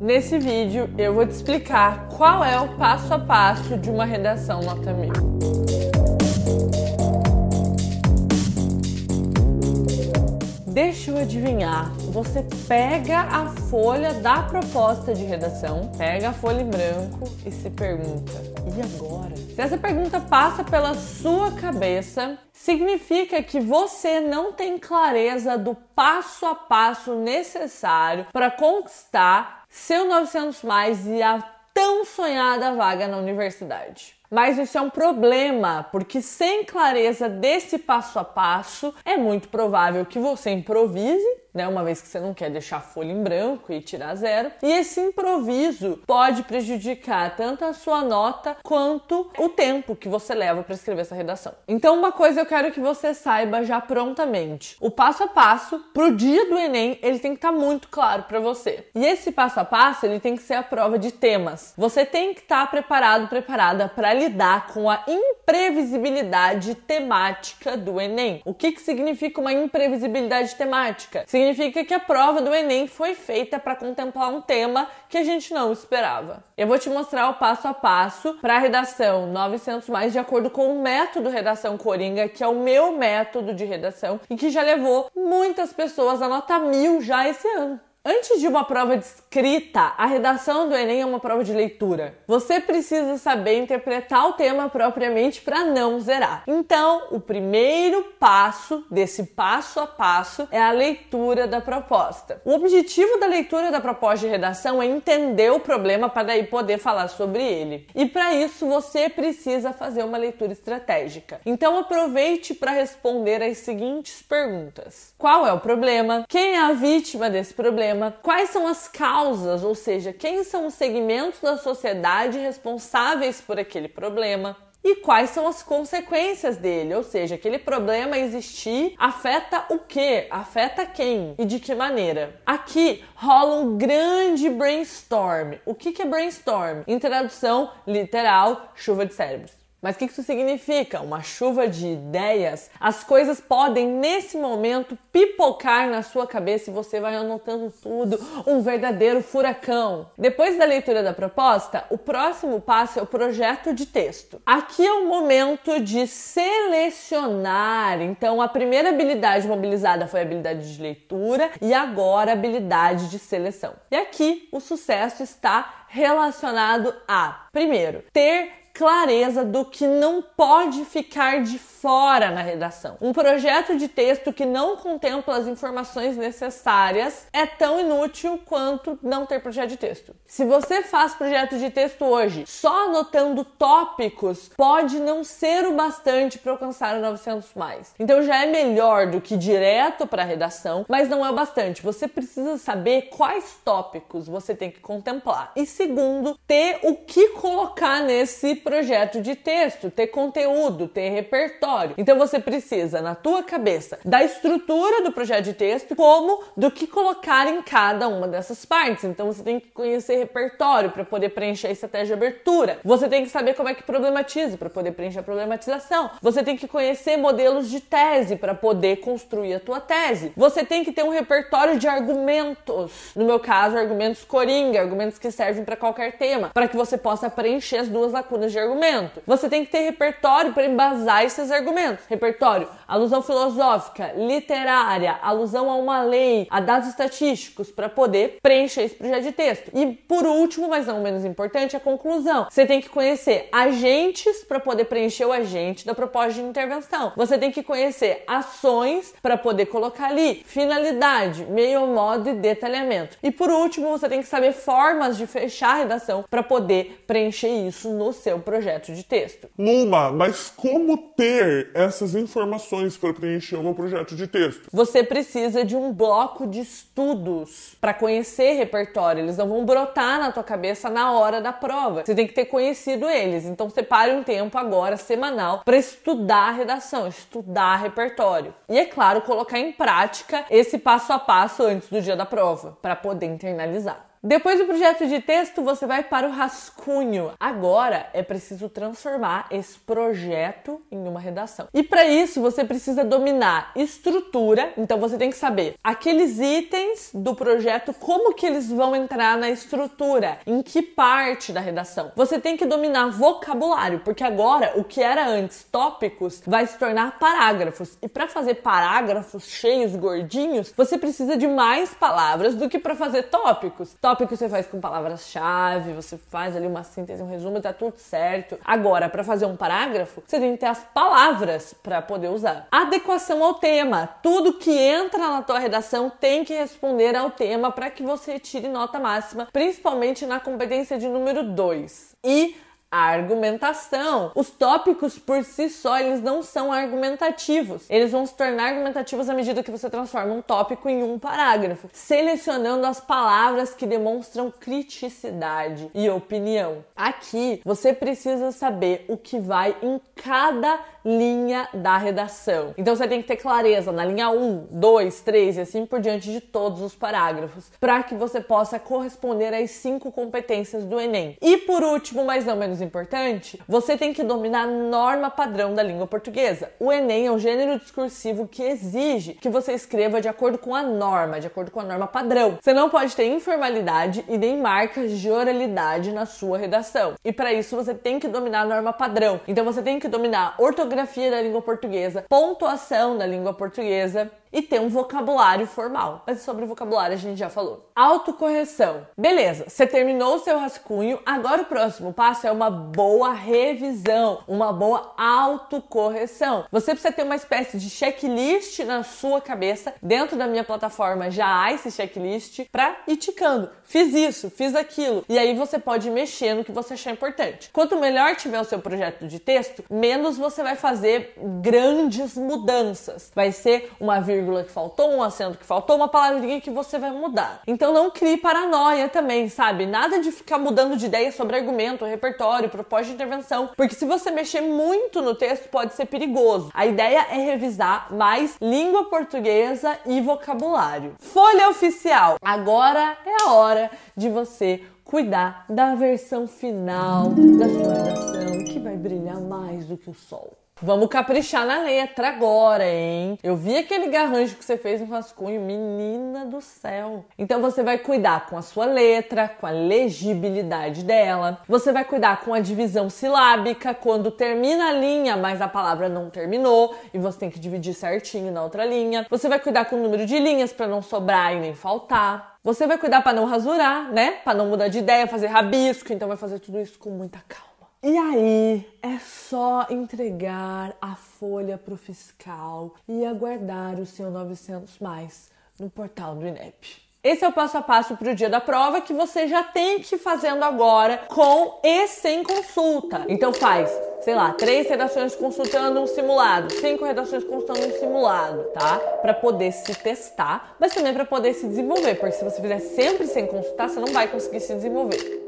Nesse vídeo eu vou te explicar qual é o passo a passo de uma redação nota mil. Deixa eu adivinhar. Você pega a folha da proposta de redação, pega a folha em branco e se pergunta: e agora? Se essa pergunta passa pela sua cabeça, significa que você não tem clareza do passo a passo necessário para conquistar seu 900 mais e a tão sonhada vaga na universidade. Mas isso é um problema, porque sem clareza desse passo a passo, é muito provável que você improvise né? Uma vez que você não quer deixar a folha em branco e tirar zero. E esse improviso pode prejudicar tanto a sua nota quanto o tempo que você leva para escrever essa redação. Então, uma coisa eu quero que você saiba já prontamente: o passo a passo pro dia do Enem, ele tem que estar tá muito claro para você. E esse passo a passo, ele tem que ser a prova de temas. Você tem que estar tá preparado, preparada para lidar com a imprevisibilidade temática do Enem. O que que significa uma imprevisibilidade temática? significa que a prova do Enem foi feita para contemplar um tema que a gente não esperava. Eu vou te mostrar o passo a passo para a redação 900 mais de acordo com o método redação Coringa, que é o meu método de redação e que já levou muitas pessoas a nota mil já esse ano. Antes de uma prova de escrita, a redação do Enem é uma prova de leitura. Você precisa saber interpretar o tema propriamente para não zerar. Então, o primeiro passo desse passo a passo é a leitura da proposta. O objetivo da leitura da proposta de redação é entender o problema para daí poder falar sobre ele. E para isso você precisa fazer uma leitura estratégica. Então, aproveite para responder as seguintes perguntas: Qual é o problema? Quem é a vítima desse problema? Quais são as causas, ou seja, quem são os segmentos da sociedade responsáveis por aquele problema, e quais são as consequências dele, ou seja, aquele problema existir afeta o que? Afeta quem e de que maneira? Aqui rola um grande brainstorm. O que é brainstorm? Em tradução literal, chuva de cérebros. Mas o que isso significa? Uma chuva de ideias. As coisas podem, nesse momento, pipocar na sua cabeça e você vai anotando tudo. Um verdadeiro furacão. Depois da leitura da proposta, o próximo passo é o projeto de texto. Aqui é o momento de selecionar. Então, a primeira habilidade mobilizada foi a habilidade de leitura e agora a habilidade de seleção. E aqui o sucesso está relacionado a, primeiro, ter clareza do que não pode ficar de fora na redação. Um projeto de texto que não contempla as informações necessárias é tão inútil quanto não ter projeto de texto. Se você faz projeto de texto hoje só anotando tópicos, pode não ser o bastante para alcançar o 900 mais. Então já é melhor do que direto para a redação, mas não é o bastante. Você precisa saber quais tópicos você tem que contemplar. E segundo, ter o que colocar nesse projeto de texto, ter conteúdo, ter repertório. Então você precisa, na tua cabeça, da estrutura do projeto de texto, como do que colocar em cada uma dessas partes. Então você tem que conhecer repertório para poder preencher a estratégia de abertura. Você tem que saber como é que problematiza para poder preencher a problematização. Você tem que conhecer modelos de tese para poder construir a tua tese. Você tem que ter um repertório de argumentos. No meu caso, argumentos coringa, argumentos que servem para qualquer tema, para que você possa preencher as duas lacunas de argumento. Você tem que ter repertório para embasar esses argumentos. Repertório, alusão filosófica, literária, alusão a uma lei, a dados estatísticos para poder preencher esse projeto de texto. E por último, mas não menos importante, a conclusão. Você tem que conhecer agentes para poder preencher o agente da proposta de intervenção. Você tem que conhecer ações para poder colocar ali finalidade, meio, modo e detalhamento. E por último, você tem que saber formas de fechar a redação para poder preencher isso no seu projeto de texto. Luma, mas como ter essas informações para preencher o meu projeto de texto? Você precisa de um bloco de estudos para conhecer repertório. Eles não vão brotar na tua cabeça na hora da prova. Você tem que ter conhecido eles. Então separe um tempo agora semanal para estudar a redação, estudar repertório. E é claro, colocar em prática esse passo a passo antes do dia da prova para poder internalizar. Depois do projeto de texto, você vai para o rascunho. Agora é preciso transformar esse projeto em uma redação. E para isso, você precisa dominar estrutura, então você tem que saber aqueles itens do projeto, como que eles vão entrar na estrutura, em que parte da redação. Você tem que dominar vocabulário, porque agora o que era antes tópicos vai se tornar parágrafos. E para fazer parágrafos cheios, gordinhos, você precisa de mais palavras do que para fazer tópicos. Tópicos você faz com palavras-chave, você faz ali uma síntese, um resumo, tá tudo certo. Agora, para fazer um parágrafo, você tem que ter as palavras para poder usar. Adequação ao tema. Tudo que entra na tua redação tem que responder ao tema para que você tire nota máxima, principalmente na competência de número 2. E argumentação. Os tópicos por si só, eles não são argumentativos. Eles vão se tornar argumentativos à medida que você transforma um tópico em um parágrafo, selecionando as palavras que demonstram criticidade e opinião. Aqui, você precisa saber o que vai em cada linha da redação. Então você tem que ter clareza na linha 1, 2, 3 e assim por diante de todos os parágrafos, para que você possa corresponder às cinco competências do Enem. E por último, mas não menos importante, você tem que dominar a norma padrão da língua portuguesa. O Enem é um gênero discursivo que exige que você escreva de acordo com a norma, de acordo com a norma padrão. Você não pode ter informalidade e nem marcas de oralidade na sua redação. E para isso você tem que dominar a norma padrão. Então você tem que dominar ortografia ortografia da língua portuguesa, pontuação da língua portuguesa, e ter um vocabulário formal. Mas sobre vocabulário a gente já falou. Autocorreção. Beleza, você terminou o seu rascunho, agora o próximo passo é uma boa revisão, uma boa autocorreção. Você precisa ter uma espécie de checklist na sua cabeça. Dentro da minha plataforma já há esse checklist para ir ticando. Fiz isso, fiz aquilo. E aí você pode mexer no que você achar importante. Quanto melhor tiver o seu projeto de texto, menos você vai fazer grandes mudanças. Vai ser uma vírgula vírgula que faltou, um acento que faltou, uma palavrinha que você vai mudar. Então não crie paranoia também, sabe? Nada de ficar mudando de ideia sobre argumento, repertório, proposta de intervenção, porque se você mexer muito no texto pode ser perigoso. A ideia é revisar mais língua portuguesa e vocabulário. Folha oficial. Agora é a hora de você cuidar da versão final da sua redação que vai brilhar mais do que o sol. Vamos caprichar na letra agora, hein? Eu vi aquele garrancho que você fez no rascunho, menina do céu. Então você vai cuidar com a sua letra, com a legibilidade dela. Você vai cuidar com a divisão silábica, quando termina a linha, mas a palavra não terminou e você tem que dividir certinho na outra linha. Você vai cuidar com o número de linhas para não sobrar e nem faltar. Você vai cuidar para não rasurar, né? Para não mudar de ideia, fazer rabisco, então vai fazer tudo isso com muita calma. E aí é só entregar a folha para o fiscal e aguardar o seu 900 mais no portal do INEP. Esse é o passo a passo para o dia da prova que você já tem que ir fazendo agora com e sem consulta. Então faz, sei lá, três redações consultando um simulado, cinco redações consultando um simulado, tá? Para poder se testar, mas também para poder se desenvolver, porque se você fizer sempre sem consultar, você não vai conseguir se desenvolver.